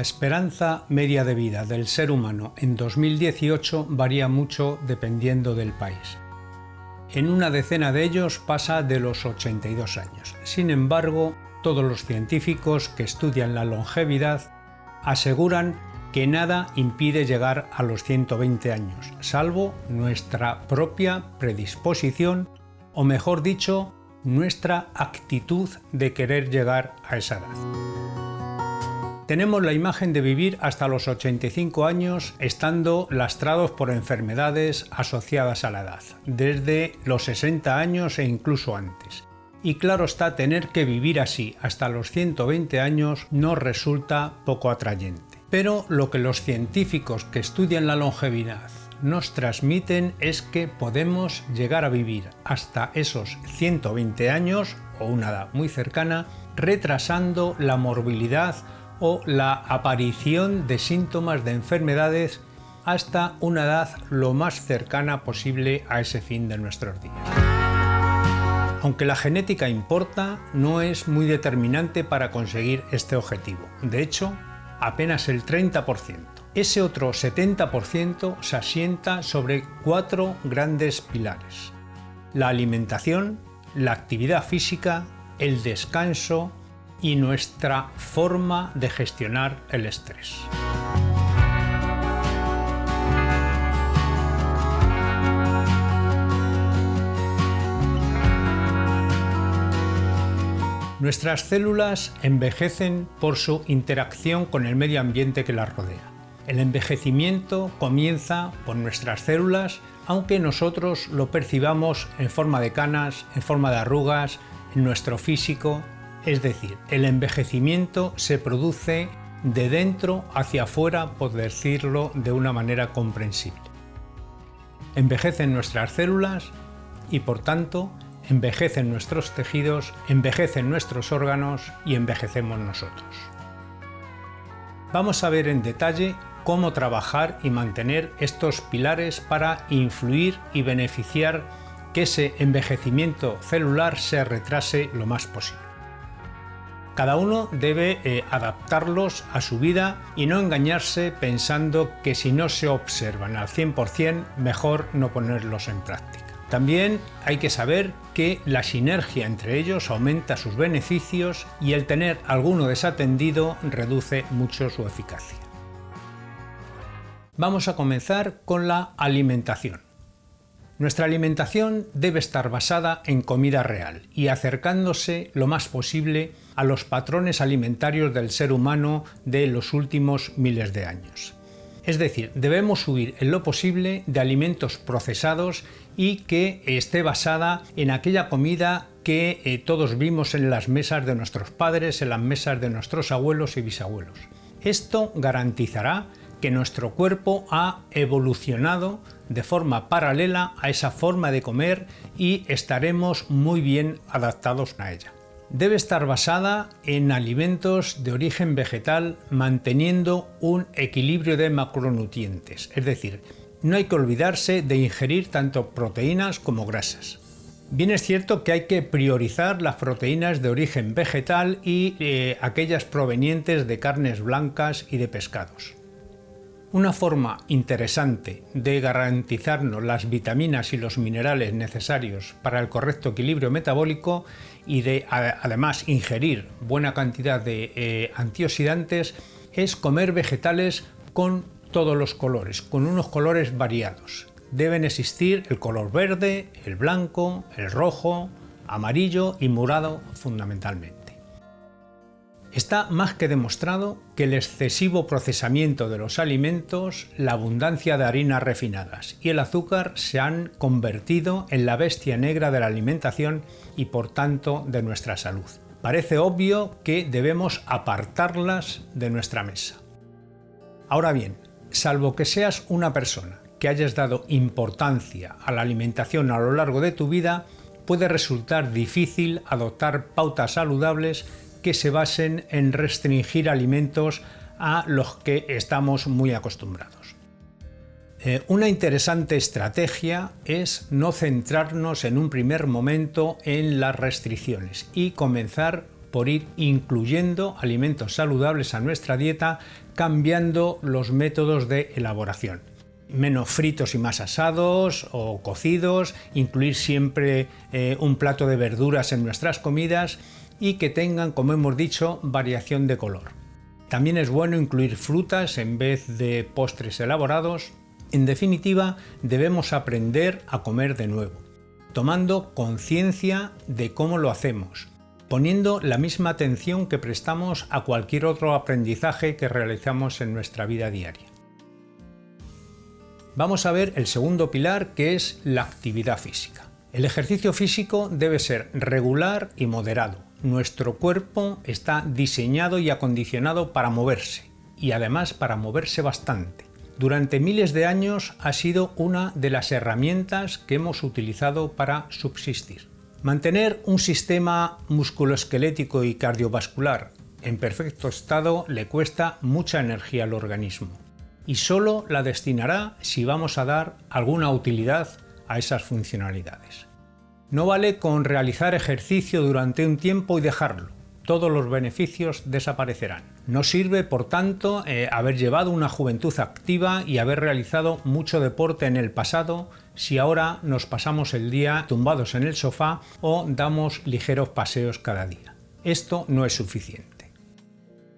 La esperanza media de vida del ser humano en 2018 varía mucho dependiendo del país. En una decena de ellos pasa de los 82 años. Sin embargo, todos los científicos que estudian la longevidad aseguran que nada impide llegar a los 120 años, salvo nuestra propia predisposición, o mejor dicho, nuestra actitud de querer llegar a esa edad. Tenemos la imagen de vivir hasta los 85 años estando lastrados por enfermedades asociadas a la edad, desde los 60 años e incluso antes. Y claro está, tener que vivir así hasta los 120 años no resulta poco atrayente. Pero lo que los científicos que estudian la longevidad nos transmiten es que podemos llegar a vivir hasta esos 120 años o una edad muy cercana, retrasando la morbilidad o la aparición de síntomas de enfermedades hasta una edad lo más cercana posible a ese fin de nuestros días. Aunque la genética importa, no es muy determinante para conseguir este objetivo. De hecho, apenas el 30%. Ese otro 70% se asienta sobre cuatro grandes pilares. La alimentación, la actividad física, el descanso y nuestra forma de gestionar el estrés. Nuestras células envejecen por su interacción con el medio ambiente que las rodea. El envejecimiento comienza por nuestras células, aunque nosotros lo percibamos en forma de canas, en forma de arrugas, en nuestro físico. Es decir, el envejecimiento se produce de dentro hacia afuera, por decirlo de una manera comprensible. Envejecen nuestras células y por tanto envejecen nuestros tejidos, envejecen nuestros órganos y envejecemos nosotros. Vamos a ver en detalle cómo trabajar y mantener estos pilares para influir y beneficiar que ese envejecimiento celular se retrase lo más posible. Cada uno debe eh, adaptarlos a su vida y no engañarse pensando que si no se observan al 100% mejor no ponerlos en práctica. También hay que saber que la sinergia entre ellos aumenta sus beneficios y el tener alguno desatendido reduce mucho su eficacia. Vamos a comenzar con la alimentación. Nuestra alimentación debe estar basada en comida real y acercándose lo más posible a los patrones alimentarios del ser humano de los últimos miles de años. Es decir, debemos huir en lo posible de alimentos procesados y que esté basada en aquella comida que eh, todos vimos en las mesas de nuestros padres, en las mesas de nuestros abuelos y bisabuelos. Esto garantizará que nuestro cuerpo ha evolucionado de forma paralela a esa forma de comer y estaremos muy bien adaptados a ella debe estar basada en alimentos de origen vegetal manteniendo un equilibrio de macronutrientes, es decir, no hay que olvidarse de ingerir tanto proteínas como grasas. Bien es cierto que hay que priorizar las proteínas de origen vegetal y eh, aquellas provenientes de carnes blancas y de pescados. Una forma interesante de garantizarnos las vitaminas y los minerales necesarios para el correcto equilibrio metabólico y de además ingerir buena cantidad de eh, antioxidantes es comer vegetales con todos los colores, con unos colores variados. Deben existir el color verde, el blanco, el rojo, amarillo y morado fundamentalmente. Está más que demostrado que el excesivo procesamiento de los alimentos, la abundancia de harinas refinadas y el azúcar se han convertido en la bestia negra de la alimentación y por tanto de nuestra salud. Parece obvio que debemos apartarlas de nuestra mesa. Ahora bien, salvo que seas una persona que hayas dado importancia a la alimentación a lo largo de tu vida, puede resultar difícil adoptar pautas saludables que se basen en restringir alimentos a los que estamos muy acostumbrados. Eh, una interesante estrategia es no centrarnos en un primer momento en las restricciones y comenzar por ir incluyendo alimentos saludables a nuestra dieta, cambiando los métodos de elaboración. Menos fritos y más asados o cocidos, incluir siempre eh, un plato de verduras en nuestras comidas y que tengan, como hemos dicho, variación de color. También es bueno incluir frutas en vez de postres elaborados. En definitiva, debemos aprender a comer de nuevo, tomando conciencia de cómo lo hacemos, poniendo la misma atención que prestamos a cualquier otro aprendizaje que realizamos en nuestra vida diaria. Vamos a ver el segundo pilar que es la actividad física. El ejercicio físico debe ser regular y moderado nuestro cuerpo está diseñado y acondicionado para moverse, y además para moverse bastante. Durante miles de años ha sido una de las herramientas que hemos utilizado para subsistir. Mantener un sistema musculoesquelético y cardiovascular en perfecto estado le cuesta mucha energía al organismo y solo la destinará si vamos a dar alguna utilidad a esas funcionalidades. No vale con realizar ejercicio durante un tiempo y dejarlo. Todos los beneficios desaparecerán. No sirve, por tanto, eh, haber llevado una juventud activa y haber realizado mucho deporte en el pasado si ahora nos pasamos el día tumbados en el sofá o damos ligeros paseos cada día. Esto no es suficiente.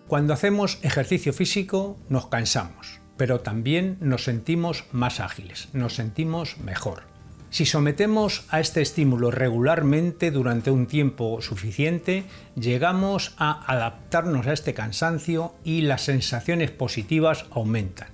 Cuando hacemos ejercicio físico nos cansamos, pero también nos sentimos más ágiles, nos sentimos mejor. Si sometemos a este estímulo regularmente durante un tiempo suficiente, llegamos a adaptarnos a este cansancio y las sensaciones positivas aumentan.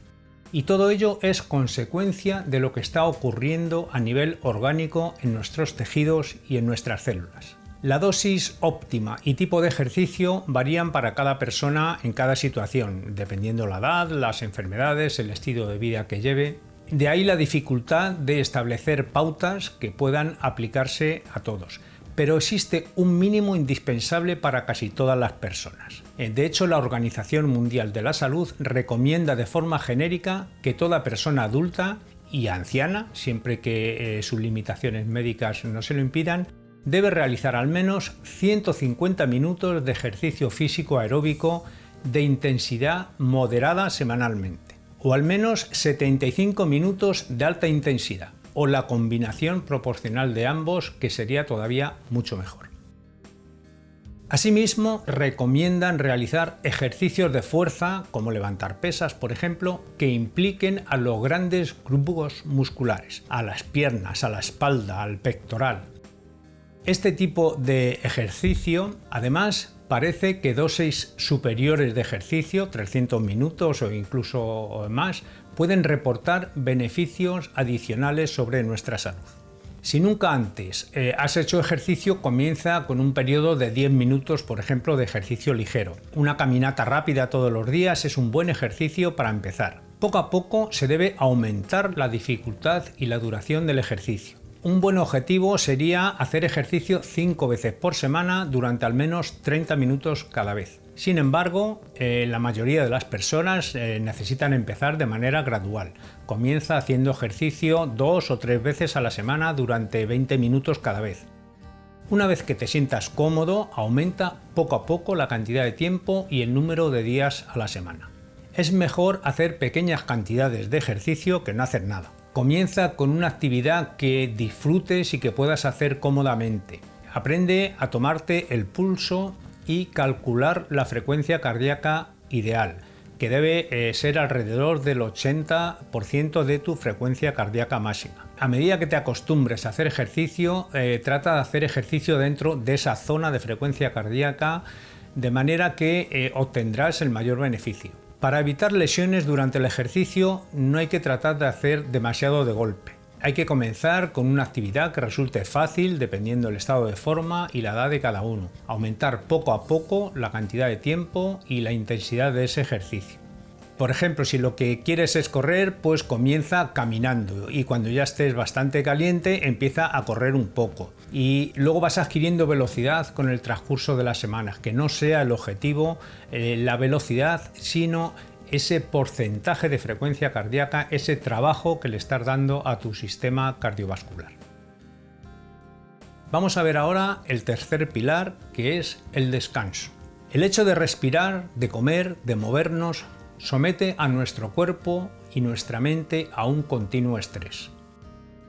Y todo ello es consecuencia de lo que está ocurriendo a nivel orgánico en nuestros tejidos y en nuestras células. La dosis óptima y tipo de ejercicio varían para cada persona en cada situación, dependiendo la edad, las enfermedades, el estilo de vida que lleve, de ahí la dificultad de establecer pautas que puedan aplicarse a todos. Pero existe un mínimo indispensable para casi todas las personas. Eh, de hecho, la Organización Mundial de la Salud recomienda de forma genérica que toda persona adulta y anciana, siempre que eh, sus limitaciones médicas no se lo impidan, debe realizar al menos 150 minutos de ejercicio físico aeróbico de intensidad moderada semanalmente o al menos 75 minutos de alta intensidad, o la combinación proporcional de ambos, que sería todavía mucho mejor. Asimismo, recomiendan realizar ejercicios de fuerza, como levantar pesas, por ejemplo, que impliquen a los grandes grupos musculares, a las piernas, a la espalda, al pectoral. Este tipo de ejercicio, además, parece que dosis superiores de ejercicio, 300 minutos o incluso más, pueden reportar beneficios adicionales sobre nuestra salud. Si nunca antes eh, has hecho ejercicio, comienza con un periodo de 10 minutos, por ejemplo, de ejercicio ligero. Una caminata rápida todos los días es un buen ejercicio para empezar. Poco a poco se debe aumentar la dificultad y la duración del ejercicio. Un buen objetivo sería hacer ejercicio 5 veces por semana durante al menos 30 minutos cada vez. Sin embargo, eh, la mayoría de las personas eh, necesitan empezar de manera gradual. Comienza haciendo ejercicio dos o tres veces a la semana durante 20 minutos cada vez. Una vez que te sientas cómodo, aumenta poco a poco la cantidad de tiempo y el número de días a la semana. Es mejor hacer pequeñas cantidades de ejercicio que no hacer nada. Comienza con una actividad que disfrutes y que puedas hacer cómodamente. Aprende a tomarte el pulso y calcular la frecuencia cardíaca ideal, que debe eh, ser alrededor del 80% de tu frecuencia cardíaca máxima. A medida que te acostumbres a hacer ejercicio, eh, trata de hacer ejercicio dentro de esa zona de frecuencia cardíaca de manera que eh, obtendrás el mayor beneficio. Para evitar lesiones durante el ejercicio no hay que tratar de hacer demasiado de golpe. Hay que comenzar con una actividad que resulte fácil dependiendo del estado de forma y la edad de cada uno. Aumentar poco a poco la cantidad de tiempo y la intensidad de ese ejercicio. Por ejemplo, si lo que quieres es correr, pues comienza caminando y cuando ya estés bastante caliente empieza a correr un poco. Y luego vas adquiriendo velocidad con el transcurso de las semanas, que no sea el objetivo eh, la velocidad, sino ese porcentaje de frecuencia cardíaca, ese trabajo que le estás dando a tu sistema cardiovascular. Vamos a ver ahora el tercer pilar, que es el descanso. El hecho de respirar, de comer, de movernos, somete a nuestro cuerpo y nuestra mente a un continuo estrés.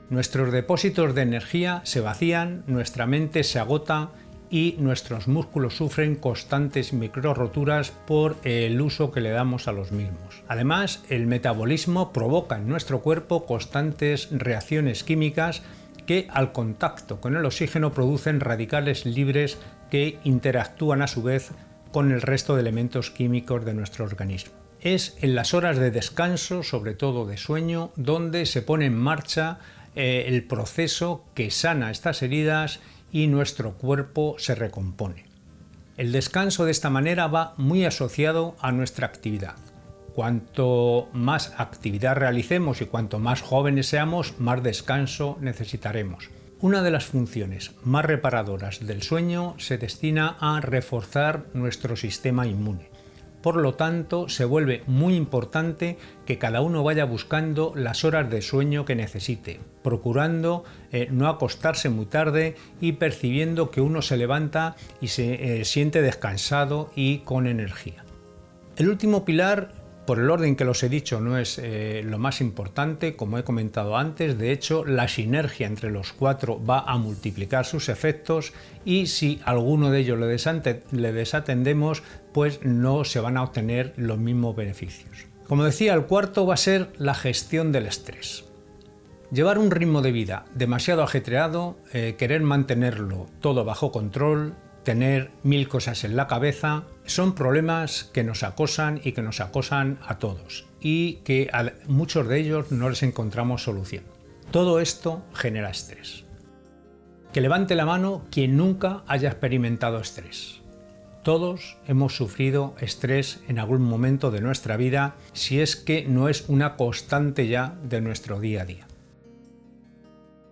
Nuestros depósitos de energía se vacían, nuestra mente se agota y nuestros músculos sufren constantes microroturas por el uso que le damos a los mismos. Además, el metabolismo provoca en nuestro cuerpo constantes reacciones químicas que al contacto con el oxígeno producen radicales libres que interactúan a su vez con el resto de elementos químicos de nuestro organismo. Es en las horas de descanso, sobre todo de sueño, donde se pone en marcha eh, el proceso que sana estas heridas y nuestro cuerpo se recompone. El descanso de esta manera va muy asociado a nuestra actividad. Cuanto más actividad realicemos y cuanto más jóvenes seamos, más descanso necesitaremos. Una de las funciones más reparadoras del sueño se destina a reforzar nuestro sistema inmune. Por lo tanto, se vuelve muy importante que cada uno vaya buscando las horas de sueño que necesite, procurando eh, no acostarse muy tarde y percibiendo que uno se levanta y se eh, siente descansado y con energía. El último pilar por el orden que los he dicho no es eh, lo más importante, como he comentado antes, de hecho la sinergia entre los cuatro va a multiplicar sus efectos y si alguno de ellos le, desatendemos, pues no se van a obtener los mismos beneficios. Como decía, el cuarto va a ser la gestión del estrés. Llevar un ritmo de vida demasiado ajetreado, eh, querer mantenerlo todo bajo control, tener mil cosas en la cabeza, son problemas que nos acosan y que nos acosan a todos y que a muchos de ellos no les encontramos solución. Todo esto genera estrés. Que levante la mano quien nunca haya experimentado estrés. Todos hemos sufrido estrés en algún momento de nuestra vida si es que no es una constante ya de nuestro día a día.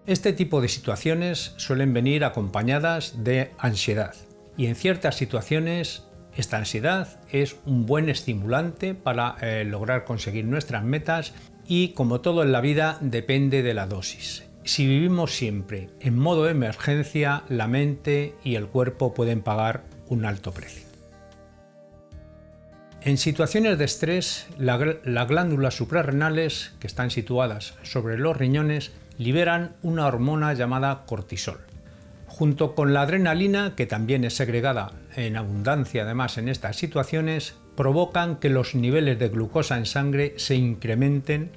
Este tipo de situaciones suelen venir acompañadas de ansiedad y en ciertas situaciones esta ansiedad es un buen estimulante para eh, lograr conseguir nuestras metas y como todo en la vida depende de la dosis. Si vivimos siempre en modo emergencia, la mente y el cuerpo pueden pagar un alto precio. En situaciones de estrés, las glándulas suprarrenales, que están situadas sobre los riñones, liberan una hormona llamada cortisol. Junto con la adrenalina, que también es segregada en abundancia además en estas situaciones, provocan que los niveles de glucosa en sangre se incrementen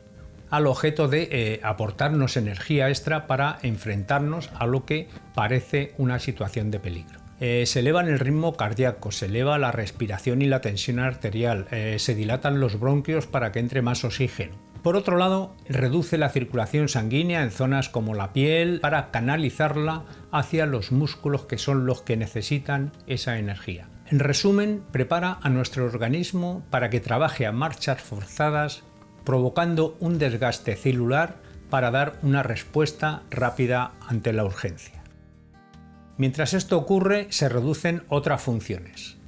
al objeto de eh, aportarnos energía extra para enfrentarnos a lo que parece una situación de peligro. Eh, se eleva el ritmo cardíaco, se eleva la respiración y la tensión arterial, eh, se dilatan los bronquios para que entre más oxígeno por otro lado, reduce la circulación sanguínea en zonas como la piel para canalizarla hacia los músculos que son los que necesitan esa energía. En resumen, prepara a nuestro organismo para que trabaje a marchas forzadas, provocando un desgaste celular para dar una respuesta rápida ante la urgencia. Mientras esto ocurre, se reducen otras funciones.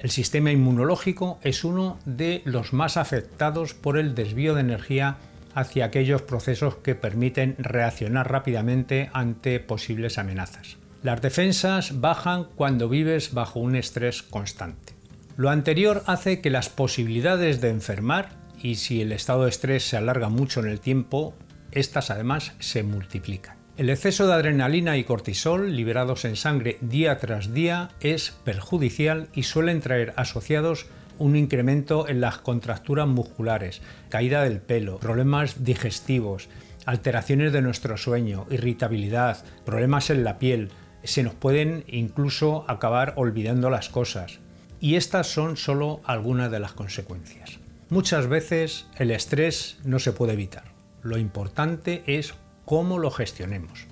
El sistema inmunológico es uno de los más afectados por el desvío de energía hacia aquellos procesos que permiten reaccionar rápidamente ante posibles amenazas. Las defensas bajan cuando vives bajo un estrés constante. Lo anterior hace que las posibilidades de enfermar, y si el estado de estrés se alarga mucho en el tiempo, estas además se multiplican. El exceso de adrenalina y cortisol liberados en sangre día tras día es perjudicial y suelen traer asociados un incremento en las contracturas musculares, caída del pelo, problemas digestivos, alteraciones de nuestro sueño, irritabilidad, problemas en la piel, se nos pueden incluso acabar olvidando las cosas. Y estas son solo algunas de las consecuencias. Muchas veces el estrés no se puede evitar. Lo importante es cómo lo gestionemos.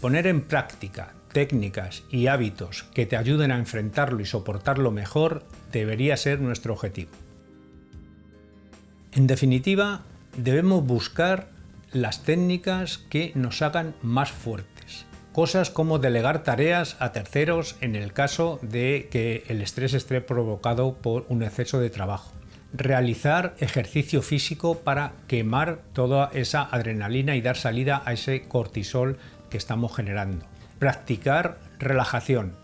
Poner en práctica técnicas y hábitos que te ayuden a enfrentarlo y soportarlo mejor debería ser nuestro objetivo. En definitiva, debemos buscar las técnicas que nos hagan más fuertes. Cosas como delegar tareas a terceros en el caso de que el estrés esté provocado por un exceso de trabajo realizar ejercicio físico para quemar toda esa adrenalina y dar salida a ese cortisol que estamos generando. practicar relajación.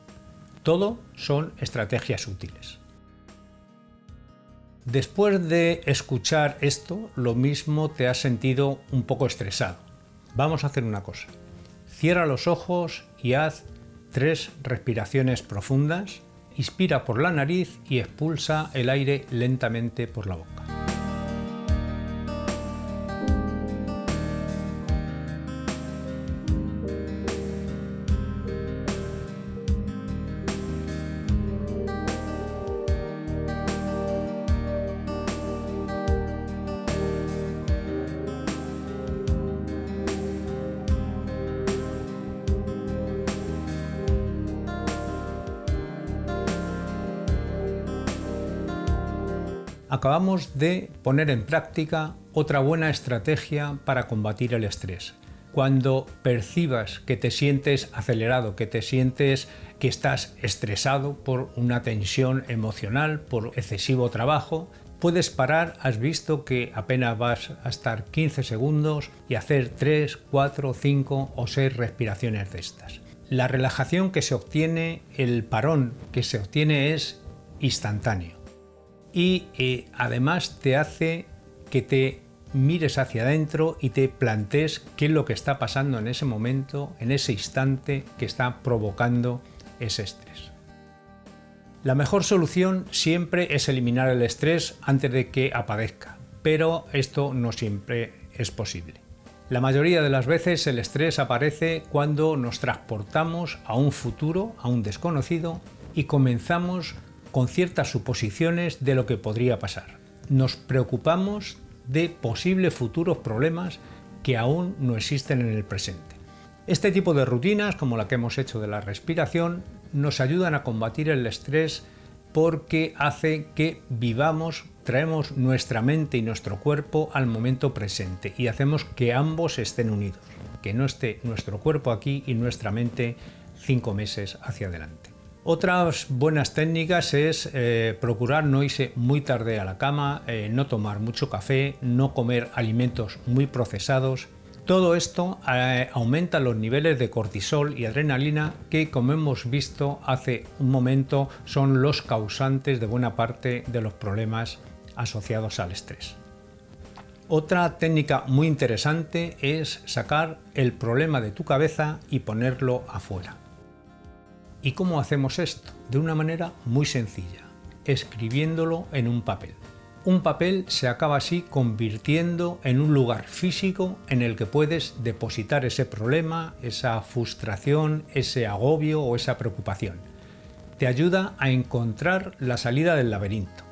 Todo son estrategias útiles. Después de escuchar esto, lo mismo te has sentido un poco estresado. Vamos a hacer una cosa. Cierra los ojos y haz tres respiraciones profundas. Inspira por la nariz y expulsa el aire lentamente por la boca. Acabamos de poner en práctica otra buena estrategia para combatir el estrés. Cuando percibas que te sientes acelerado, que te sientes que estás estresado por una tensión emocional, por excesivo trabajo, puedes parar, has visto que apenas vas a estar 15 segundos y hacer 3, 4, 5 o 6 respiraciones de estas. La relajación que se obtiene, el parón que se obtiene es instantáneo y eh, además te hace que te mires hacia adentro y te plantees qué es lo que está pasando en ese momento, en ese instante que está provocando ese estrés. La mejor solución siempre es eliminar el estrés antes de que aparezca, pero esto no siempre es posible. La mayoría de las veces el estrés aparece cuando nos transportamos a un futuro, a un desconocido, y comenzamos con ciertas suposiciones de lo que podría pasar. Nos preocupamos de posibles futuros problemas que aún no existen en el presente. Este tipo de rutinas, como la que hemos hecho de la respiración, nos ayudan a combatir el estrés porque hace que vivamos, traemos nuestra mente y nuestro cuerpo al momento presente y hacemos que ambos estén unidos, que no esté nuestro cuerpo aquí y nuestra mente cinco meses hacia adelante. Otras buenas técnicas es eh, procurar no irse muy tarde a la cama, eh, no tomar mucho café, no comer alimentos muy procesados. Todo esto eh, aumenta los niveles de cortisol y adrenalina que, como hemos visto hace un momento, son los causantes de buena parte de los problemas asociados al estrés. Otra técnica muy interesante es sacar el problema de tu cabeza y ponerlo afuera. ¿Y cómo hacemos esto? De una manera muy sencilla, escribiéndolo en un papel. Un papel se acaba así convirtiendo en un lugar físico en el que puedes depositar ese problema, esa frustración, ese agobio o esa preocupación. Te ayuda a encontrar la salida del laberinto.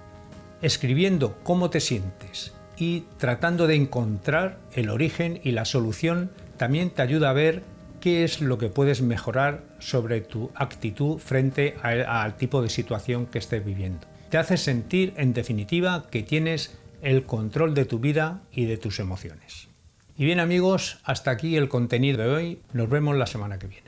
Escribiendo cómo te sientes y tratando de encontrar el origen y la solución también te ayuda a ver qué es lo que puedes mejorar sobre tu actitud frente al tipo de situación que estés viviendo. Te hace sentir, en definitiva, que tienes el control de tu vida y de tus emociones. Y bien amigos, hasta aquí el contenido de hoy. Nos vemos la semana que viene.